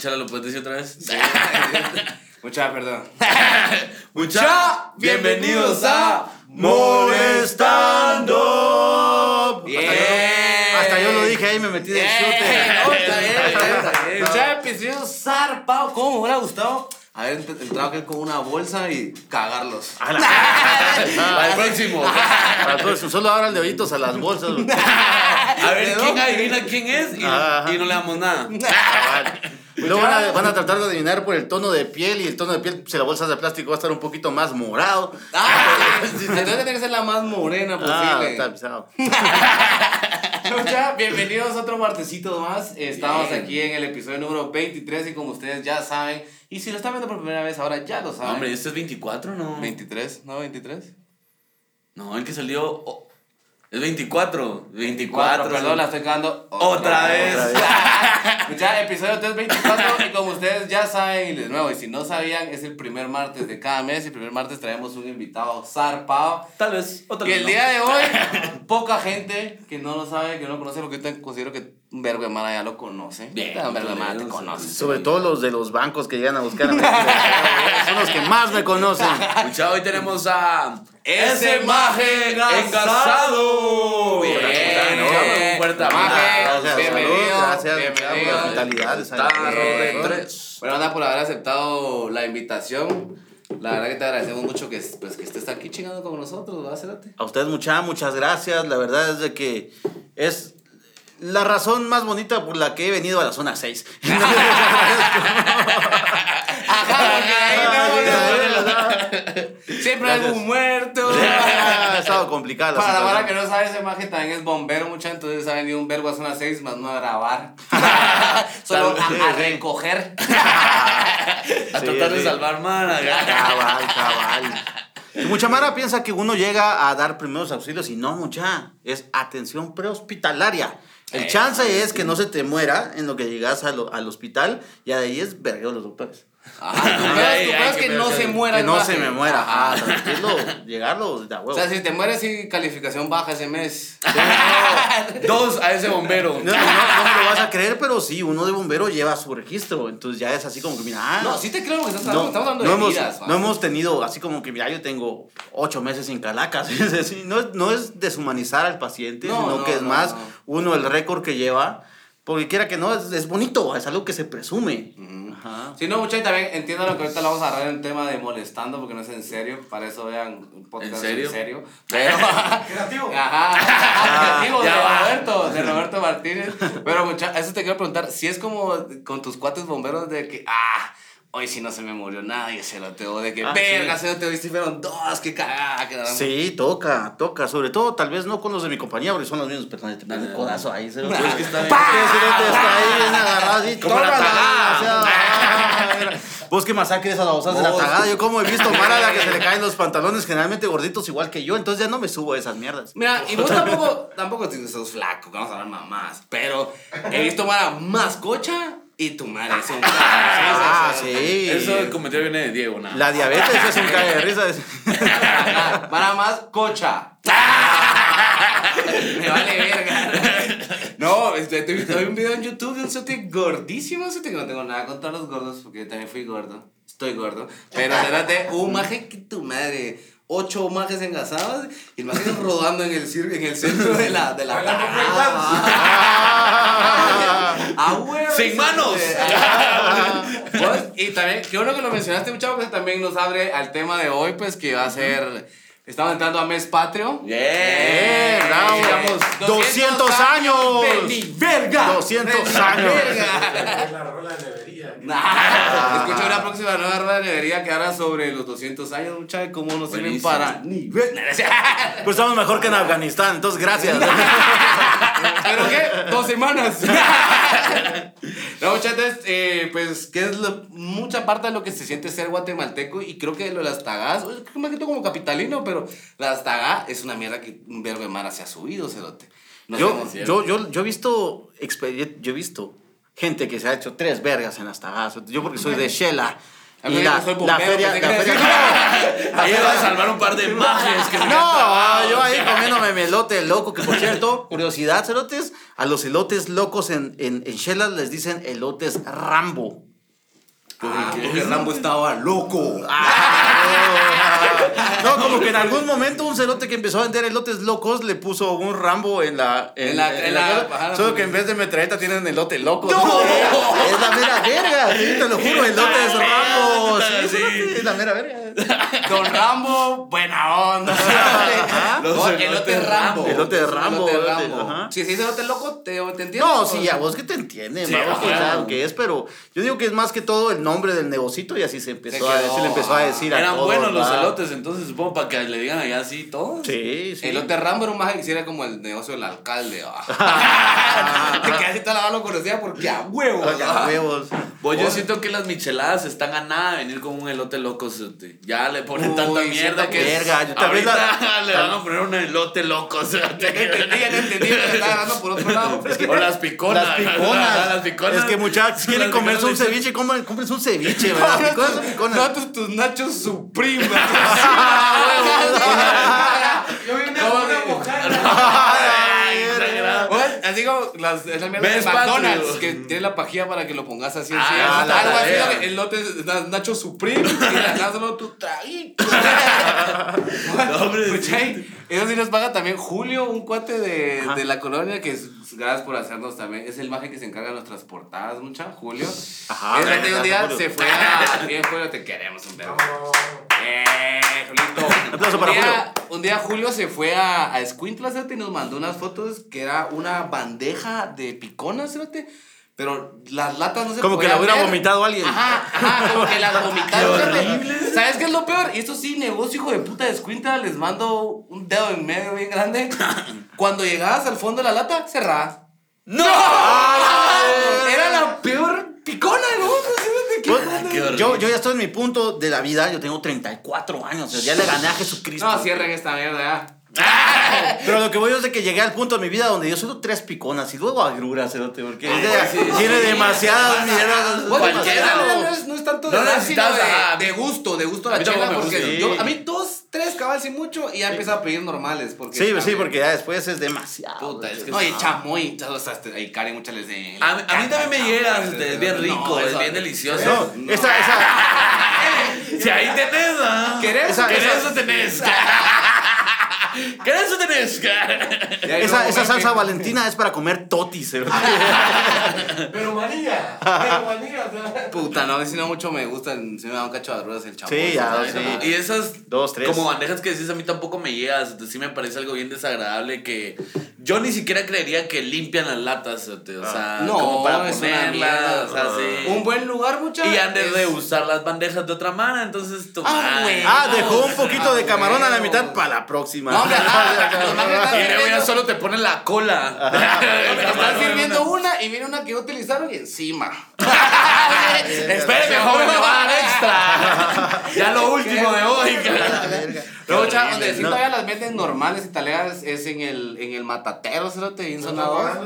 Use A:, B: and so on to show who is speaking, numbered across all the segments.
A: chala, ¿lo puedes decir otra vez?
B: Mucha, perdón.
A: Mucha,
B: bienvenidos a
A: Molestando.
B: Bien.
C: Hasta yo lo dije ahí, me metí de chute.
B: Mucha episodio zarpado. ¿Cómo me hubiera gustado haber ent- entrado aquí con una bolsa y cagarlos?
C: A la-
A: el próximo.
C: Para el próximo, solo ahora de hoyitos a las bolsas.
A: A ver
B: ¿De
A: quién adivina quién es y, no le damos nada.
C: Luego van a, van a tratar de adivinar por el tono de piel y el tono de piel, si la bolsa es de plástico va a estar un poquito más morado.
B: Ah, entonces tiene que ser la más morena
C: Ah,
B: posible.
C: está pisado.
B: Mucha, bienvenidos a otro martesito más. Estamos aquí en el episodio número 23 y como ustedes ya saben, y si lo están viendo por primera vez ahora ya lo
A: No,
B: saben.
A: hombre, este es 24, ¿no?
B: 23, ¿no? 23.
A: No, el que salió. oh, es 24. 24.
B: perdón, la estoy cagando
A: Otra vez.
B: Mucha, episodio 324 y como ustedes ya saben, y de nuevo, y si no sabían, es el primer martes de cada mes y el primer martes traemos un invitado zarpado.
A: Tal vez. Otra
B: Que
A: vez
B: el
A: no.
B: día de hoy, poca gente que no lo sabe, que no lo conoce, porque yo considero que un verbo de mara ya lo conoce.
A: Bien,
B: un verbo de mara te conoce.
C: Sobre todo los de los bancos que llegan a buscar a México. Son los que más me conocen.
A: Mucha, hoy tenemos a.
B: Ese maje engasado.
A: Bien,
B: Bien.
A: un fuerte
B: Maje, bienvenido,
C: gracias
B: bienvenido.
C: por la hospitalidad. esa-
A: Tarro de
B: Bien.
A: tres.
B: Bueno, anda por haber aceptado la invitación. La verdad que te agradecemos mucho que, pues, que estés aquí chingando con nosotros, ¿verdad, Cérate?
C: A ustedes muchas, muchas gracias. La verdad es de que es la razón más bonita por la que he venido a la zona 6.
B: Siempre hay algún muerto.
C: ha estado complicada la
B: Para la vara que no sabe, ese maje también es bombero, mucha, entonces ha venido un verbo a zona 6 más no a grabar. Solo a, a recoger.
A: A
C: Sí,
A: tratar de salvar man. acá.
C: Cabal, cabal. Y mucha Mara piensa que uno llega a dar primeros auxilios y no, mucha. Es atención prehospitalaria. El chance es que no se te muera en lo que llegas al, al hospital y ahí es vergueo los doctores.
B: Ajá, tu pedo es- que
A: feo,
B: no se muera
C: Que no se me muera.
B: Ajá.
C: Ah, tranquilo, llegarlo de huevo.
B: O sea, si te mueres y calificación baja ese mes.
A: Dos a ese bombero.
C: No, no, no me lo vas a creer, pero sí, uno de bombero lleva su registro. Entonces ya es así como que, mira, ah,
B: No, sí te creo que estás hablando,
C: no,
B: estamos hablando de
C: hemos,
B: vidas.
C: no hemos tenido así como que, mira, yo tengo ocho meses sin calacas. No, es, no es deshumanizar al paciente,
B: No,
C: sino
B: no,
C: que es más
B: no.
C: uno el récord que lleva. Porque quiera que no, es, es bonito, es algo que se presume. Ajá.
B: Si no, muchachos, también entiendo lo que ahorita lo vamos a agarrar en tema de molestando, porque no es en serio. Para eso vean un podcast
A: ¿En serio?
B: en serio. Pero, creativo. Ajá. creativo
A: ya
B: de
A: va.
B: Roberto, de Roberto Martínez. Pero, muchachos, eso te quiero preguntar. Si es como con tus cuates bomberos de que, ah, hoy sí no se me murió nadie, se lo tengo de que,
C: Ah,
B: verga,
C: sí.
B: se lo te viste, fueron dos, que cagada, que.
C: Sí, toca, toca. Sobre todo, tal vez no con los de mi compañía, porque son los mismos, pero te el codazo ahí. Se lo
A: Es que está bien.
C: ahí bien agarrado así.
A: Como la tagada.
C: Ah. Vos que masacres a babosas de la tagada. Yo como he visto Mara a la que se le caen los pantalones generalmente gorditos igual que yo, entonces ya no me subo a esas mierdas.
B: Mira, y vos tampoco, tampoco tienes sos flaco, que vamos a hablar mamás. Pero he visto Mara más cocha y tu madre es un
C: Ah,
B: sí.
C: sí.
A: Eso el comentario viene de Diego, nada.
C: La diabetes es un cae de risa.
B: Para más cocha. Me vale verga. No, este, te vi un video en YouTube de un sote gordísimo, sote que no tengo nada contra los gordos, porque yo también fui gordo. Estoy gordo. Pero espérate, un maje que tu madre. Ocho majes engasados y el maje rodando en el, cir- en el centro de la, de la ¡A huevo!
A: ¡Sin manos!
B: Pues, y también, qué bueno que lo mencionaste, muchacho, pues también nos abre al tema de hoy, pues que va a ser. Estamos entrando a mes patrio.
A: Bien,
C: bravo.
B: Llevamos
C: 200 años.
B: de ni verga.
C: 200
B: de ni
C: años.
B: verga.
D: la rola de nevería.
B: Nah, Escucha una próxima nueva rueda de nevería que habla sobre los 200 años, muchachos, cómo nos sirven
A: Buenísimo.
B: para ni verga.
C: Pues estamos mejor que en Afganistán, entonces gracias.
B: ¿Pero qué? Dos semanas. no, muchachos, eh, pues, ¿qué es lo, mucha parte de lo que se siente ser guatemalteco? Y creo que lo de las tagas, creo que más que todo como capitalino, pero las tagas es una mierda que un verbo de mara se ha subido, cerote. No
C: Yo, yo, yo, yo he visto yo he visto gente que se ha hecho tres vergas en las tagadas. Yo porque soy de Shela. Y la, la feria, la
A: Ahí a salvar un par de que
C: No, yo ahí comiéndome mi elote loco, que por cierto, curiosidad, cerotes, a los elotes locos en, en, en Chelas les dicen elotes Rambo.
B: Ah, porque Rambo estaba loco.
C: No, como que en algún momento un cerote que empezó a vender elotes locos le puso un Rambo en la.
B: En la- en la-
C: cosa,
B: ajá,
C: solo que en vez de metralleta tienen elote loco. Es la mera verga, sí, te lo juro, elotes Rambo. Sí,
A: Sí.
C: es la mera verga.
B: Don Rambo, buena onda.
A: Los
B: No,
A: elotes
B: elote Rambo.
C: Elote de Rambo,
B: Elote. Si se dice elote loco, ¿te, te entiendo?
C: No, sí, a vos que te entienden,
A: Sí,
C: vamos,
A: ajá.
C: que saben qué es, pero yo digo que es más que todo el nombre del negocito y así se empezó
B: Se
C: a le empezó a decir a
A: Eran
C: todos,
A: buenos los elotes, entonces supongo para que le digan allá así todos.
C: Sí, sí.
B: Elote Rambo era maje que hiciera como el negocio del alcalde. ah. que casi toda la banda lo conocía porque a huevo.
C: Oye,
B: ah.
C: huevos.
A: Pues yo siento que las micheladas están a nada de venir con un elote loco. Ya le ponen
B: Uy,
A: tanta mierda que.
C: verga, yo la-
A: le van a poner un elote loco. cerote.
B: Ya que entendí, ya que entendí, me estaba dando por otro lado.
A: O las piconas.
C: Las piconas.
A: las piconas.
C: Es que muchachos quieren comerse un ceviche, comen, cómprense un ceviche, ¿verdad? Las piconas son piconas.
B: No, tus, tus nachos supreme.
D: Yo vi una,
B: ¿Cómo
D: una mojada.
B: Así como las, esas mierdas de
A: Ves,
B: McDonald's
A: Patrio.
B: que tiene la pajilla para que lo pongas así
A: Ah, esa es la
B: Algo así,
A: tarea.
B: que- el lote es na- Nacho Supreme y das solo tu traguito.
A: No, hombre, sí.
B: Eso sí nos paga también Julio, un cuate de, de la colonia que es gracias por hacernos también. Es el maje que se encarga de nuestras portadas, mucha. Julio.
C: Ajá, gracias,
B: un día
C: Julio.
B: se fue a. Bien, Julio, te queremos un verbo. Eh, Julito.
C: Un aplauso para
B: día, Un día Julio se fue a, a Escuintla. Y nos mandó unas fotos que era una bandeja de piconas, ¿cierto? Pero las latas no se
C: Como que la hubiera
B: ver.
C: vomitado alguien.
B: Ajá, ajá, como que las vomitaron.
A: Horrible.
B: ¿Sabes qué es lo peor? Y esto sí, negocio hijo de puta de Escuintla, les mando un dedo en medio bien grande. Cuando llegabas al fondo de la lata, cerrabas.
A: ¡No!
B: Era la peor picona del mundo, ¿sí? ¿Qué
C: Pues,
B: onda?
A: qué horrible.
C: yo, yo ya estoy en mi punto de la vida, yo tengo 34 años, o sea, ya le gané a Jesucristo.
B: No, cierren esta mierda ya.
C: Pero lo que voy es de que llegué al punto de mi vida donde yo solo tres piconas y luego agruras, cerote, porque de-
B: sí, sí,
C: tiene
B: sí.
C: demasiadas mierdas.
B: Bueno,
A: Cualquiera,
B: la chela
A: ¿no?
B: no es, no es tanto de
A: No
B: sino gusto, de gusto
A: A
B: la chela, porque yo, a mí dos, tres cabal sí mucho y ya empiezo a pedir normales. Porque
C: Sí, sí,
B: también-
C: porque ya después es demasiado.
A: Puta, es que-
B: No, y chamoy, ya lo sabes, ahí Karen muchas les de...
A: A mí, a mí también me llega, este, es bien rico,
B: No,
A: es bien delicioso.
C: No, esa, esa,
A: Si ahí tenés, ¿ah?
B: ¿Querés?
C: Esa-
A: ¿Querés
C: esa-
A: o tenés? ¿Querés o tenés?
C: Esa,
B: no,
C: esa salsa
B: que-
C: valentina es para comer totis, cerote.
D: Pero María, pero María, o sea,
B: Puta, no, si no mucho me gusta, si me da un cacho de arrugas el chamoy.
C: Sí, ya, sí.
A: Y esas
C: Dos, tres.
A: como bandejas que decís a mí tampoco me llegas, entonces sí me parece algo bien desagradable que yo ni siquiera creería que limpian las latas, o sea,
B: No,
A: como para
B: es
A: ponerlas,
B: mierda.
A: o sea, sí.
B: Un buen lugar, mucha.
A: y han de reusar las bandejas de otra manera, entonces tu
B: Ah, güey.
C: Ah, dejó un poquito de
B: Ah,
C: camarón a la mitad para la próxima.
B: No, hombre,
A: Y luego ya
B: sirviendo-
A: solo te ponen la cola.
B: Están sirviendo una y viene una que utilizaron y encima.
A: Espéreme, joven, me va a dar extra. ya lo último de hoy.
B: Luego,
C: Qué
B: cha,
C: horrible,
B: donde sí todavía las venden normales italianas es en el, en el matatero, cerote, bien sonador.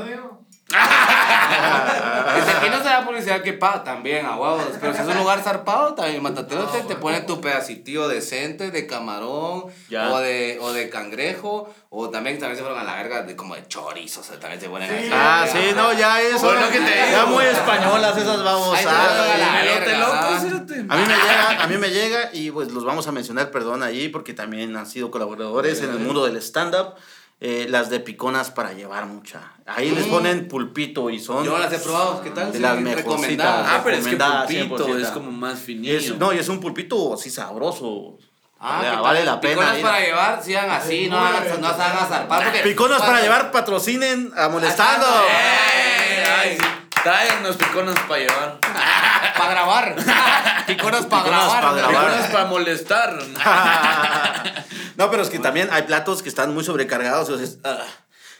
B: Desde aquí no se da publicidad que paga también, a huevos. Pero si es un lugar zarpado, también matatero te, te pone tu pedacitío decente de camarón
C: Ya.
B: o de, o de cangrejo. O también, también se fueron a la verga de como de chorizo, o sea, también se ponen así.
C: Ah, sí, no, ya es.
A: Pues lo que te
C: Ya
A: digo.
C: muy españolas esas vamos a. mí me llega, a mí me llega y pues los vamos a mencionar, perdón, ahí porque también han sido colaboradores en el mundo del stand-up. Eh, las de piconas para llevar mucha. Ahí les ponen pulpito y son.
B: Yo las he probado, ¿qué tal?
C: De
B: Sí,
C: las
B: recomendadas.
C: mejorcitas.
A: Ah, pero es que
C: Recomendada,
A: pulpito
C: 100%.
A: es como más
C: es, no, y es un pulpito así sabroso.
B: Ah,
C: Vale-
B: ¿qué
C: vale la pena.
B: Piconas
C: ir.
B: para llevar, sigan así, no, hagan- no se hagan zarpar. porque-
C: Piconas para llevar, patrocinen a molestando.
A: ¡Eh! Ay. Tráiganos piconas para llevar.
B: Para grabar. Piconas para grabar.
A: Piconas para molestar.
C: no, pero es que también hay platos que están muy sobrecargados. entonces, ah.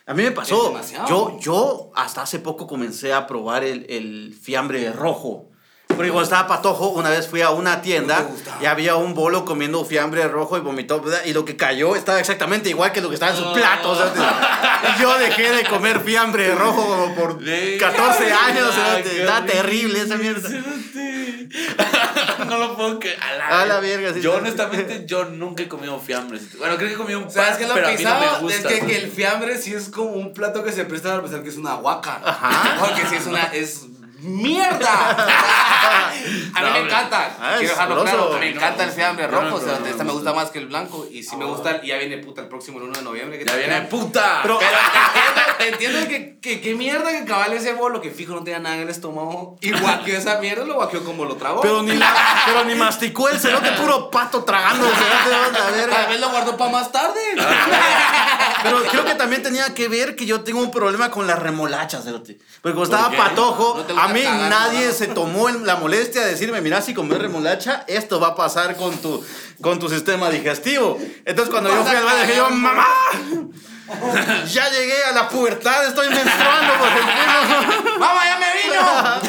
C: a mí me pasó. Yo, yo hasta hace poco comencé a probar el, el fiambre rojo. Porque cuando estaba patojo, una vez fui a una tienda y había un bolo comiendo fiambre rojo y vomitó. ¿verdad? Y lo que cayó estaba exactamente igual que lo que estaba en su plato. o sea, y yo dejé de comer fiambre rojo como por
A: Sí.
C: 14 años. o sea, está terrible esa mierda.
A: no lo puedo creer. A la,
C: A la verga, sí,
A: Yo,
C: sí.
A: honestamente, yo nunca he comido fiambres. Bueno, creo que he comido un
B: ¿Sabes
A: pan,
B: qué es lo
A: pero a mí no me
B: pisado?
A: gusta.
B: es que, que el fiambre sí es como un plato que se presta para pensar que es una guaca.
C: Ajá.
B: Porque sí es una. Es mierda. a mí me encanta.
C: Ah,
B: Quiero dejarlo claro. Me encanta el fiambre rojo. o sea, esta
A: no
B: me gusta más que el blanco. Y sí me gusta. Y ya viene puta el próximo el 1 de noviembre. que
A: Ya viene puta.
C: Pero-
B: entiendo, que, que, que mierda que cabal ese bolo que fijo no tenía nada en el estómago. Y guaqueó esa mierda, lo guaqueó como lo tragó.
C: Pero ni, la- pero ni masticó el cerote, puro pato tragando el cerote, la
B: Tal vez lo guardó para más tarde.
C: Pero creo que también tenía que ver que yo tengo un problema con las remolachas, cerote. Porque cuando estaba
A: qué?
C: patojo,
B: No
C: a mí
B: cagar,
C: nadie
B: ¿no?
C: se tomó la molestia de decirme, mira, si comes remolacha, esto va a pasar con tu, con tu sistema digestivo. Entonces cuando yo fui al baño dije yo, mamá, ya llegué a la pubertad, estoy menstruando por.
B: ¡Mamá, ya me vino! ¡Mamá,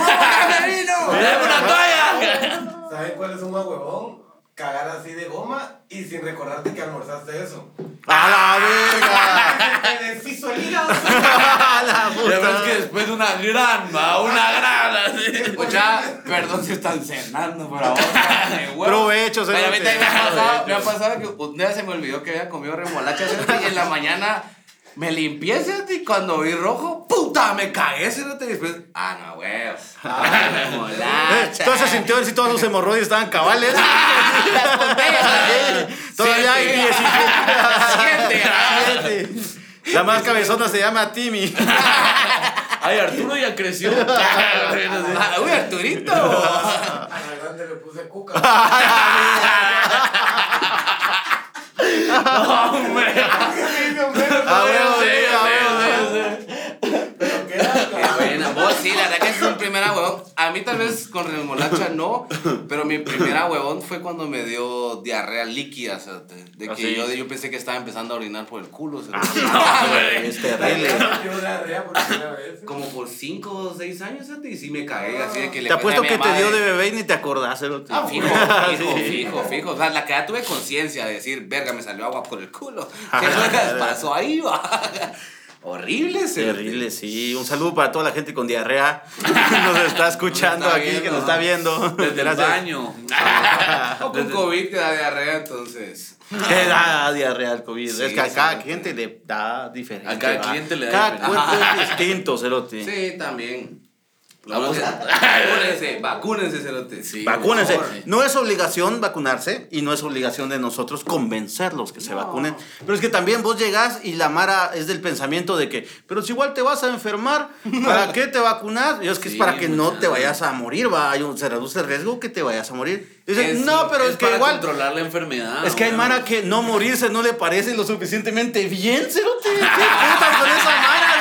B: ya me vino!
A: ¡Dame una toalla!
D: ¿Saben cuál es un más huevón? Cagar así de goma y sin recordarte que almorzaste eso.
C: A la verga.
D: Te deshizo el hígado.
C: A la
A: Ya ves
C: puta.
A: que después de una gran, va, una gran, así.
B: O sea, perdón si están cenando, pero ahora.
C: Provecho,
B: Pero a mí también me ha pasado, me ha pasado que un día se me olvidó que había comido remolacha y en la mañana me limpié y cuando vi rojo, puta, me cagué cerote, y después, ah, no, huevos. Ah.
C: Entonces se sintió si todos los hemorroides estaban cabales.
B: Las botellas.
C: Todavía hay
B: Siete.
C: 17.
B: Siete.
C: Siete. La más cabezona se llama Timmy.
A: Ay, Arturo ya creció.
B: Ah, Uy, Arturito.
D: A la grande le puse cuca.
A: No, hombre.
C: A huevo,
A: Sí,
C: sí, a huevo,
A: sí,
C: sí.
A: sí, sí.
D: Pero qué asco.
B: Qué buena, vos sí, la verdad que es un primera huevón. A mí tal vez con remolacha no, pero mi primera huevón fue cuando me dio diarrea líquida, o sea, de de
C: ¿Ah,
B: que
C: sí?
B: yo, yo pensé que estaba empezando a orinar por el culo. o sea,
A: No, güey.
C: Es terrible.
D: Yo diarrea por primera vez.
B: como por 5 o 6 años, o sea, y sí me cagué, así de que le
C: Te apuesto que
B: mi
C: te dio de bebé y ni te acordás, cerote.
B: Ah, fijo, fijo,
C: Sí.
B: fijo, fijo. O sea, la que ya tuve conciencia de decir, verga, me salió agua por el culo.
C: Ah,
B: ¿Qué pasó ahí, va? Horrible, cerote.
C: Terrible, sí. Un saludo para toda la gente con diarrea que nos está escuchando
B: Nos está
C: aquí, que nos está viendo.
A: Desde el baño.
B: O con COVID te da diarrea, entonces.
C: Te da diarrea el COVID.
B: Sí,
C: es que a cada cliente le da diferente.
A: A cada
C: ¿va?
A: cliente le da
C: Cada
A: diferente.
C: cuerpo es distinto, cerote.
B: Sí, también.
A: Que-
B: vacúnense, vacúnense, cerote.
A: Sí.
C: Vacúnense. No es obligación vacunarse y no es obligación de nosotros convencerlos que se
B: No.
C: vacunen. Pero es que también vos llegás y la Mara es del pensamiento de que, pero si igual te vas a enfermar, ¿para qué te vacunas? Y es que
A: Sí,
C: es para que no te vayas a morir, va. Hay un, se reduce el riesgo que te vayas a morir. Y dicen,
B: Es-
C: no, pero es, que
A: para
C: igual.
A: controlar la enfermedad.
C: Es que hay. Mara que no morirse no le parece lo suficientemente bien, cerote. ¿Qué putas con esa Mara?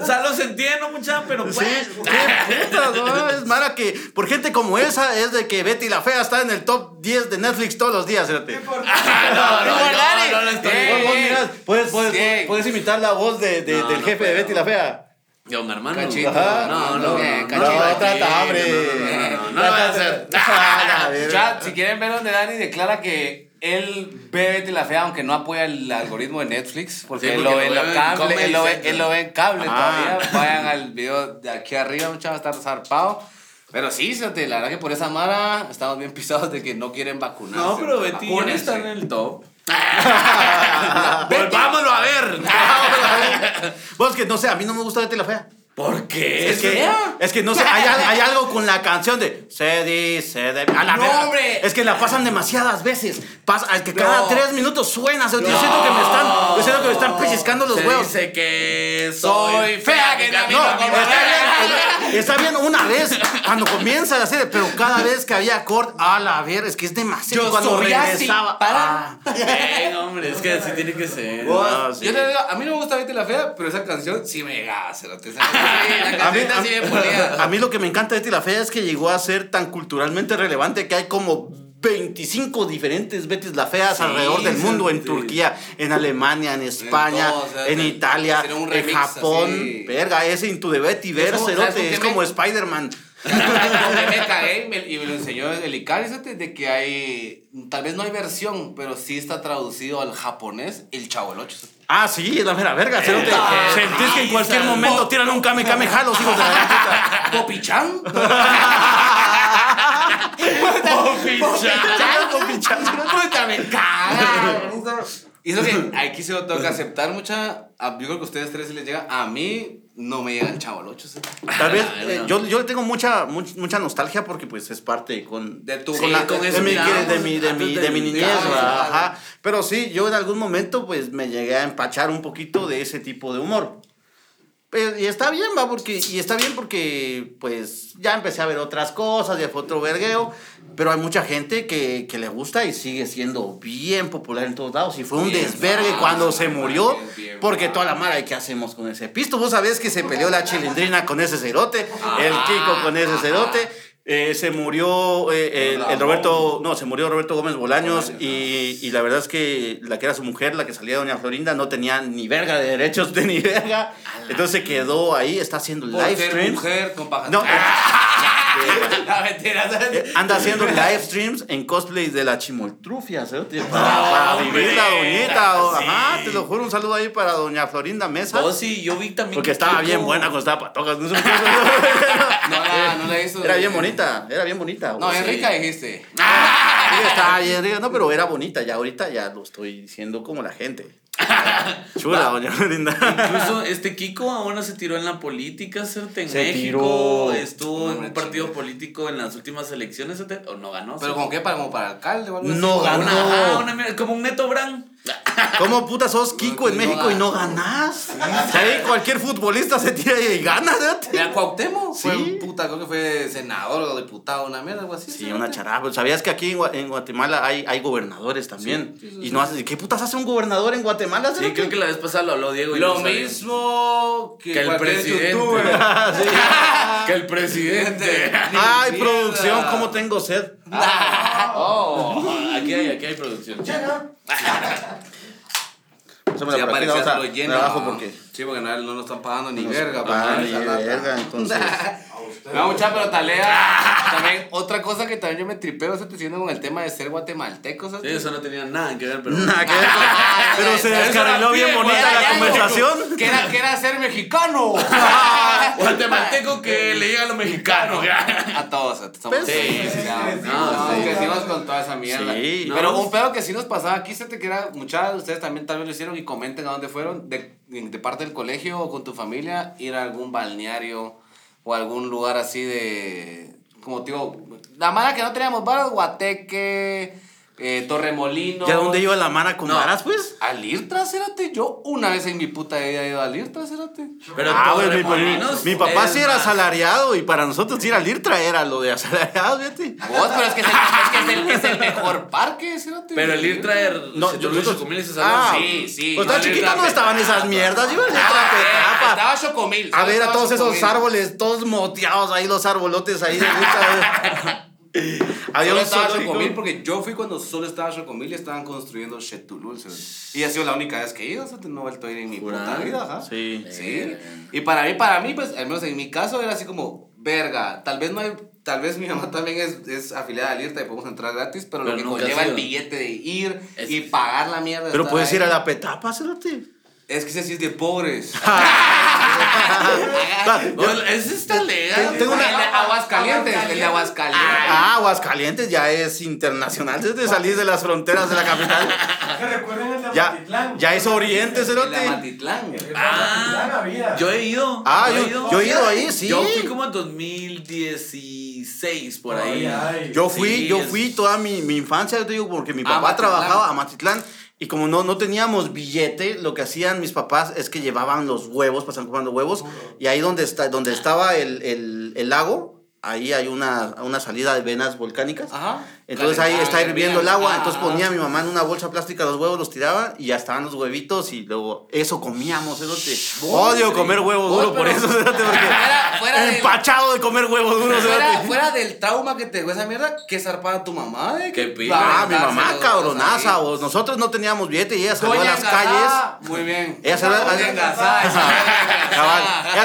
A: O sea, los entiendo, mucha, pero pues.
C: Sí, qué putas, ¿no? Es Mara que, por gente como esa, es de que Betty la Fea está en el top 10 de Netflix todos los días, cerote.
A: No, no, no, no, no estoy.
B: Eh,
C: Vos, vos mirás, puedes, puedes,
B: Sí.
C: puedes imitar la voz de, de-
A: No,
C: del
A: no
C: jefe de. Betty la Fea.
A: Yo, mi hermano.
B: Cachito.
C: Ajá.
A: No, no, no.
B: cachito.
C: No, trata, hombre.
A: no, no, no, no lo voy a hacer.
C: Ah, la verga.
B: Chat, si quieren ver donde Dani declara que él ve Betty la Fea, aunque no apoya el algoritmo de Netflix, porque,
A: Sí,
B: él, lo ve en
A: lo en
B: cable, él lo ve, él lo ve en cable
C: Ah.
B: todavía. Vayan al video de aquí arriba, muchachos, estar zarpado. Pero sí, fíjate, la verdad que por esa mara estamos bien pisados de que no quieren vacunarse.
A: No, pero Betty está en el top. Volvámoslo a ver.
C: Vos que no sé, a mí no me gusta Betty la Fea.
A: ¿Por qué?
C: Es que, es que no sé, hay, al- hay algo con la canción de se dice de. A la
B: No, hombre.
C: Es que la pasan demasiadas veces. Pasa, que cada
B: No.
C: tres minutos suena. o sea, Yo siento que me están, yo siento que me están pellizcando los
A: Se
C: huevos.
A: dice que
B: Soy
A: soy
B: fea, que camino
C: No,
B: como
C: está bien, está bien una vez cuando comienza la serie, pero cada vez que había corte, a la ver, es que es demasiado.
B: Yo
C: cuando regresaba.
B: para.
C: ah.
A: Ven, hombre, es que así tiene que ser.
C: No, sí.
B: Yo te digo, a mí no me gusta Betty la Fea, pero esa canción sí me llega, cerote. Esa canción sí, La
C: A mí,
B: canción
C: a-
B: sí me ponía.
C: a mí lo que me encanta de Betty la Fea es que llegó a ser tan culturalmente relevante que hay como 25 diferentes Betty la Feas
B: Sí,
C: alrededor del mundo, en
B: sí.
C: Turquía, en Alemania, en España,
B: todo, o sea,
C: en Italia, en Japón.
B: así.
C: Verga, ese Into the Betty
B: Es como-
C: verse,
B: ¿sabes con
C: es
B: me-
C: como Spider-Man.
B: Me cagué y me, y me lo enseñó el Icari, fíjate, de que hay, tal vez no hay versión, pero sí está traducido al japonés, el Chavo 8.
C: Ah, sí, es la mera verga. cerote.
B: Ah,
C: Sentís que en cualquier momento tiran un kame kame los hijos de la puta.
B: ¿Popichan? Puta, me caga. Y es lo que aquí se lo tengo que aceptar mucha. a- Yo creo que a ustedes tres sí les llega. A mí no me llega el chavo al 8.
C: Tal vez,
A: Ah,
C: eh, yo, yo le tengo mucha, much- mucha nostalgia porque pues es parte con,
B: De tu
C: con
B: vida,
C: la-
B: con
C: de,
A: eso
C: mi, de, mi, de, mi,
A: de
C: mi niñez, ajá. Pero sí, yo en algún momento pues me llegué a empachar un poquito de ese tipo de humor. Y está bien, va, porque, y está bien porque pues ya empecé a ver otras cosas, ya fue otro vergueo, pero hay mucha gente que, que le gusta y sigue siendo bien popular en todos lados. Y fue un
B: Bien
C: desvergue cuando se murió,
B: bien, bien
C: porque toda la mara, ¿y qué hacemos con ese pisto? Vos sabés que se peleó la chilindrina con ese cerote, el Kiko con ese cerote. Eh, se murió eh, el, el Roberto, no, se murió Roberto Gómez Bolaños y, y la verdad es que la que era su mujer, la que salía de Doña Florinda, no tenía ni verga de derechos de ni verga. Entonces se quedó ahí, está haciendo live
B: ser
C: streams.
B: mujer con.
C: No, eh, anda haciendo live streams en cosplay de la chimoltrufia, ¿sí? para, para vivir la doñita. o-
A: Sí.
C: Ajá, te lo juro, un saludo ahí para doña Florinda Mesa.
A: Oh, sí, yo vi también.
C: Porque
A: que
C: estaba bien buena cuando estaba patojas. No.
B: No, la, no la hizo.
C: Era bien bonita, era bien bonita.
B: No, es rica, dijiste.
C: Sí, estaba bien rica, no, pero era bonita. Ya ahorita ya lo estoy diciendo como la gente. Chula, doña Florinda.
A: Incluso este Kiko ahora se tiró en la política, ¿cierto? En
C: Se
A: México.
C: tiró.
A: Estuvo en un partido
B: chingada.
A: político en las últimas elecciones, ¿cierto? ¿O no ganó?
B: Pero como que para, como para alcalde o algo así.
C: No
A: Una-
C: ganó.
A: ajá, una mierda, como un Neto Brand.
C: ¿Cómo puta sos Kiko en
B: No
C: México y no
B: ganas.
C: ganás? Ahí cualquier futbolista se tira y gana, ¿sí?
B: Mira, Cuauhtémoc fue
C: Sí.
B: puta, creo que fue senador o diputado, una mierda, algo así.
C: Sí, una charada. Pues, ¿Sabías que aquí en, Gua- en Guatemala hay, hay gobernadores también?
B: Sí, sí, sí,
C: y no hace, ¿Qué putas hace un gobernador en Guatemala?
A: Sí, creo que la vez pasada lo habló Diego. y
B: Lo
A: no
B: mismo que,
A: Que el presidente. Que el presidente.
C: Ay, producción, ¿cómo tengo sed?
A: Oh, aquí hay, aquí hay producción.
C: Pásame
B: Sí,
C: la
B: apareció
C: partida,
B: lo
C: vamos a-
B: lleno.
C: me bajo porque...
B: Sí, porque no, no nos están pagando ni verga. para
C: ni verga, entonces...
B: No, mucha, pero talea. También, otra cosa que también yo me tripeo, ¿sabes? Diciendo con el tema de ser guatemalteco, ¿sabes?
A: Sí, eso no tenía nada que ver, pero.
C: Nada que ver con- Pero se
B: Eso
C: descarriló bien bonita la conversación.
B: Que era, que era ser mexicano.
A: Guatemalteco que le llega a lo mexicano.
B: A todos, estamos
C: Pues,
A: sí,
B: sí,
D: sí,
B: crecimos con toda esa mierda.
C: Sí.
B: Pero
A: No.
B: un pedo que sí nos pasaba aquí, se te que era, muchas de ustedes también tal vez lo hicieron y comenten a dónde fueron, de, de parte del colegio o con tu familia, ir a algún balneario o algún lugar así de, como digo, la mala que no teníamos varas, Guateque, eh, Torremolinos.
C: ¿Ya dónde iba la mana con
A: No.
C: varas, pues?
B: Al Irtra, cérate. Yo una vez en mi puta vida he ido al Irtra, cérate.
A: Pero
C: Ah, güey, mi,
A: Torremolinos
C: mi papá sí era asalariado y para nosotros ir al IRTRA era lo de asalariado, fíjate.
B: Vos, pero es que es el, es que es el, es el mejor parque, cérate.
A: Pero el ir traer.
C: No,
A: No,
C: yo-
A: yo- Chocomil y se
C: Ah,
B: Sí, sí.
C: Pues estaba
A: No,
C: chiquito,
A: IRTRA
C: no estaban esas mierdas. Yo iba al IRTRA
B: Ah,
C: petapa.
B: Estaba Chocomil.
C: A ver a todos esos árboles, todos moteados ahí, los arbolotes ahí. Había
B: Solo
C: un
B: estaba. Chocomil porque yo fui cuando solo estaba Chocomil y estaban construyendo Chetulul. ¿sabes? Y ha sido la única vez que he ido, ¿sabes? no he vuelto a ir en mi puta vida. Ajá.
C: Sí.
B: Sí. Y para mí, para mí, pues, al menos en mi caso, era así como, verga, tal vez no hay, tal vez mi mamá también es, es afiliada al IRTA y podemos entrar gratis, pero,
A: Pero
B: lo que conlleva
A: has
B: el billete de ir
A: Es-
B: y pagar la mierda.
C: Pero puedes ir a
B: ahí.
C: la petapa, cerote.
B: Es que ese sí es de pobres.
A: Bueno, Ese está legal.
C: Tengo una-
B: El de Aguascalientes, el de Aguascalientes.
C: Ah, Aguascalientes ya es internacional. Desde salir de las fronteras de la capital.
D: Que recuerden el de
C: Ya, ya es Oriente, cerote.
B: Amatitlán.
D: El de
A: Ah. Yo he ido.
C: Ah, yo, yo he ido ahí, sí.
A: Yo fui como en 2016, por ahí.
C: Yo fui, yo fui toda mi, mi infancia, yo te digo, porque mi
B: Ah,
C: papá
B: Matitlán.
C: trabajaba a Matitlán y como no, no teníamos billete, lo que hacían mis papás es que llevaban los huevos, pasaban comprando huevos y ahí donde, está, donde estaba el, el, el lago, ahí hay una, una salida de venas volcánicas.
B: Ajá.
C: Entonces ahí está hirviendo el agua, entonces ponía
B: mi
C: mi mamá en una bolsa plástica los huevos, los tiraba y ya estaban los huevitos y luego eso comíamos, cerote. Odio comer huevo duro por eso, porque
B: Fuera- fuera
C: empachado de comer huevo duro,
B: Fuera, fuera del trauma que te dejó esa mierda, ¿qué zarpada tu mamá? Eh?
A: Qué
B: Que
A: pila.
C: Ah, mi mamá cabronaza, vos. Nosotros no teníamos billete y ella salió a las calles.
B: Muy bien.
C: Ella salió a-